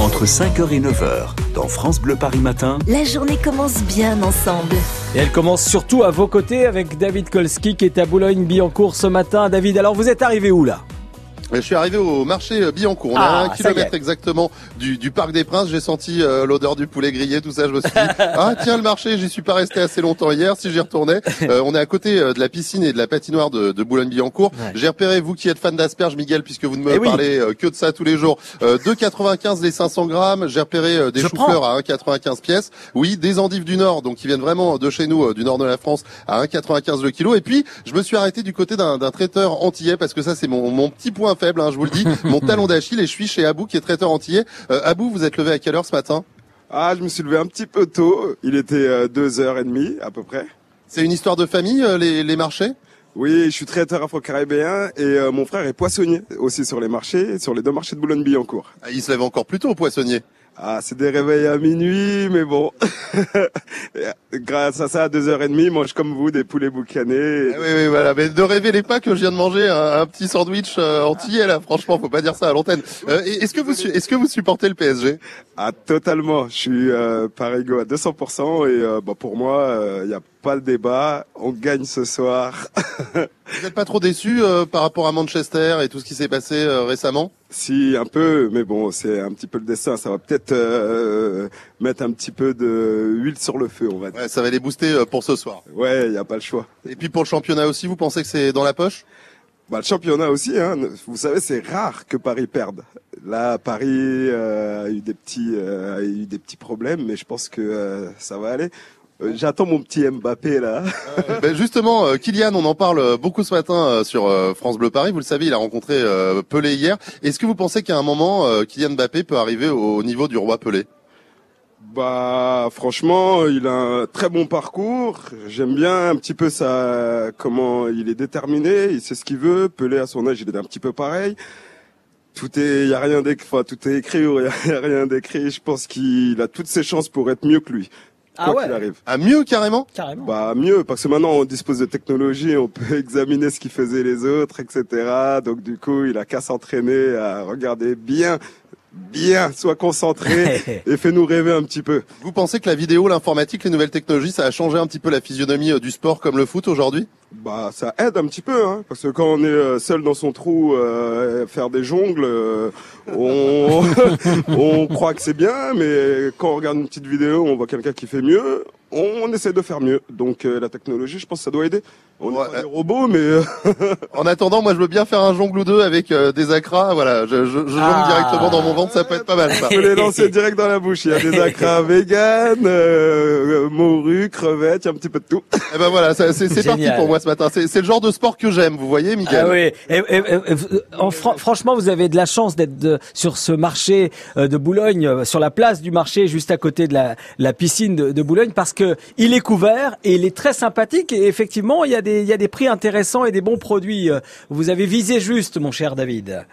Entre 5h et 9h, dans France Bleu Paris Matin. La journée commence bien ensemble. Et elle commence surtout à vos côtés avec David Kolski qui est à Boulogne-Billancourt ce matin. David, alors vous êtes arrivé où là? Je suis arrivé au marché Billancourt. On est à Ah, un kilomètre exactement du, du Parc des Princes. J'ai senti euh, l'odeur du poulet grillé, tout ça. Je me suis dit, ah tiens le marché, j'y suis pas resté assez longtemps hier. Si j'y retournais, Euh, on est à côté euh, de la piscine et de la patinoire de, de Boulogne-Billancourt. Ouais. J'ai repéré vous qui êtes fan d'asperges, Miguel, puisque vous ne me Eh parlez euh, que de ça tous les jours. Euh, 2,95 les 500 grammes. J'ai repéré euh, des Je choux-fleurs à 1,95 pièces. Oui, des endives du Nord, donc qui viennent vraiment de chez nous, euh, du Nord de la France, à 1,95 le kilo. Et puis, je me suis arrêté du côté d'un d'un traiteur antillais parce que ça, c'est mon, mon petit point faible, hein, je vous le dis, mon talon d'Achille. Et je suis chez Abou, qui est traiteur antillais. Euh, Abou, vous êtes levé à quelle heure ce matin? Ah, je me suis levé un petit peu tôt. Il était euh, deux heures et demie à peu près. C'est une histoire de famille, euh, les, les marchés? Oui, je suis traiteur afro-caribéen et euh, mon frère est poissonnier aussi sur les marchés, sur les deux marchés de Boulogne-Billancourt. Ah, Il se lève encore plus tôt au poissonnier. Ah, c'est des réveils à minuit, mais bon. Grâce à ça, à deux heures et demie, il mange comme vous des poulets boucanés. Ah oui, oui, voilà. Mais ne révélez pas que je viens de manger un, un petit sandwich euh, antillais là. Franchement, faut pas dire ça à l'antenne. Euh, est-ce que vous, est-ce que vous supportez le PSG Ah, totalement. Je suis euh, Parigo à 200% et euh, bah, pour moi, il n'y a pas le débat. On gagne ce soir. Vous n'êtes pas trop déçu euh, par rapport à Manchester et tout ce qui s'est passé euh, récemment? Si, un peu, mais bon, c'est un petit peu le dessin. Ça va peut-être euh, mettre un petit peu de huile sur le feu, on va dire. Ouais, ça va les booster euh, pour ce soir. Ouais, il n'y a pas le choix. Et puis pour le championnat aussi, vous pensez que c'est dans la poche? Bah, le championnat aussi, hein. vous savez, c'est rare que Paris perde. Là, Paris euh, a eu des petits, euh, a eu des petits problèmes, mais je pense que euh, ça va aller. Euh, J'attends mon petit Mbappé là. Ben justement, euh, Kylian, on en parle euh, beaucoup ce matin euh, sur euh, France Bleu Paris. Vous le savez, il a rencontré euh, Pelé hier. Est-ce que vous pensez qu'à un moment, euh, Kylian Mbappé peut arriver au niveau du roi Pelé? Bah, franchement, il a un très bon parcours. J'aime bien un petit peu sa, comment il est déterminé. Il sait ce qu'il veut. Pelé à son âge, il est un petit peu pareil. Tout est, il y a rien d'écrit, enfin, tout est écrit ou il y a rien d'écrit. Je pense qu'il a toutes ses chances pour être mieux que lui. Ah Quoi ouais. qu'il arrive. Ah mieux carrément Carrément. Bah mieux parce que maintenant on dispose de technologie, on peut examiner ce qu'ils faisaient les autres, etc. Donc du coup il a qu'à s'entraîner à regarder bien, bien, soit concentré et fait-nous rêver un petit peu. Vous pensez que la vidéo, l'informatique, les nouvelles technologies, ça a changé un petit peu la physionomie euh, du sport comme le foot aujourd'hui? Bah ça aide un petit peu, hein, parce que quand on est euh, seul dans son trou euh, faire des jongles, euh, on on croit que c'est bien, mais quand on regarde une petite vidéo, on voit quelqu'un qui fait mieux, on essaie de faire mieux. Donc euh, la technologie, je pense que ça doit aider. On Ouais, pas euh, des robots, mais euh, En attendant, moi je veux bien faire un jongle ou deux avec euh, des acras. Voilà, je, je, je jongle Ah. directement dans mon ventre, ça peut être pas mal ça. on peut les lancer direct dans la bouche. Il y a des acras vegan, euh, morue, crevettes, il y a un petit peu de tout. Eh ben voilà, ça- c'est c'est parti pour moi ce matin. C'est c'est le genre de sport que j'aime, vous voyez, Miguel Ah oui. Et, et- et- et- en fran- franchement, vous avez de la chance d'être sur ce marché euh, de Boulogne, euh, sur la place du marché, juste à côté de la, la piscine de, de Boulogne, parce que il est couvert et il est très sympathique. Et effectivement, il y a des, prix intéressants et des bons produits. Vous avez visé juste, mon cher David.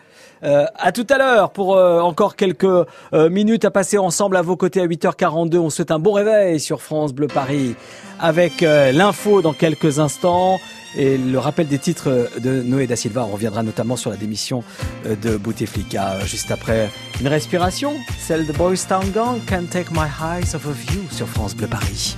Euh, à tout à l'heure pour euh, encore quelques euh, minutes à passer ensemble à vos côtés à 8h42. On souhaite un bon réveil sur France Bleu Paris avec euh, l'info dans quelques instants et le rappel des titres de Noé da Silva. Reviendra notamment sur la démission euh, de Bouteflika euh, juste après une respiration, celle de Boys Town Gang, Can't Take My Eyes Off of You sur France Bleu Paris.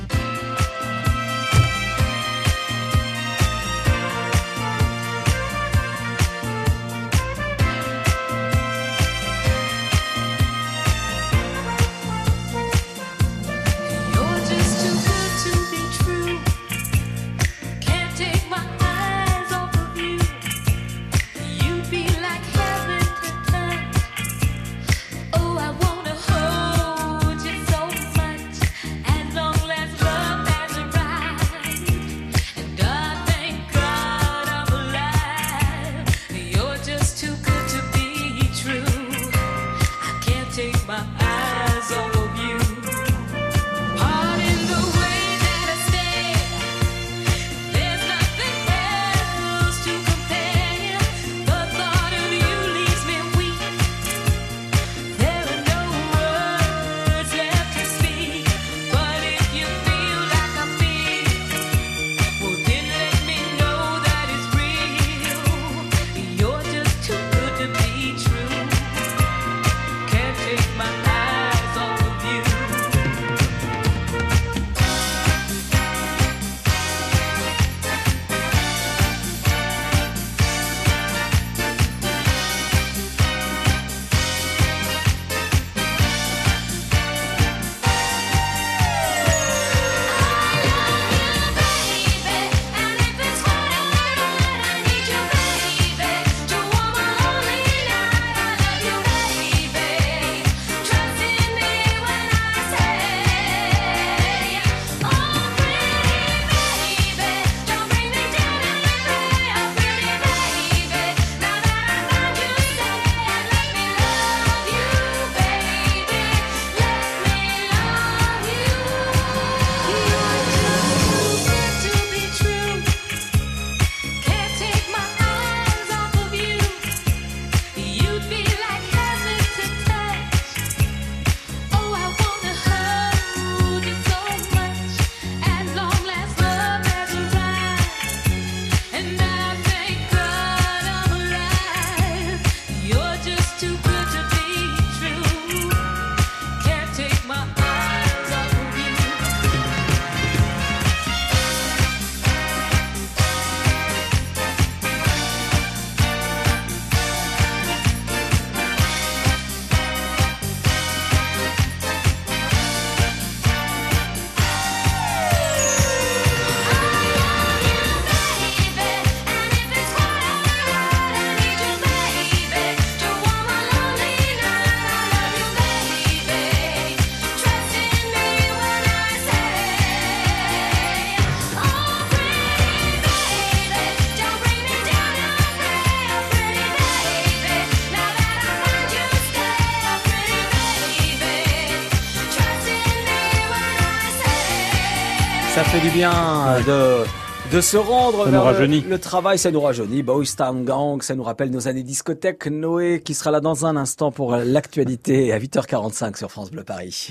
Ça fait du bien de de se rendre Ça nous vers le, rajeunit. le travail, ça nous rajeunit. Boys Town Gang, ça nous rappelle nos années discothèque. Noé qui sera là dans un instant pour l'actualité à 8h45 sur France Bleu Paris.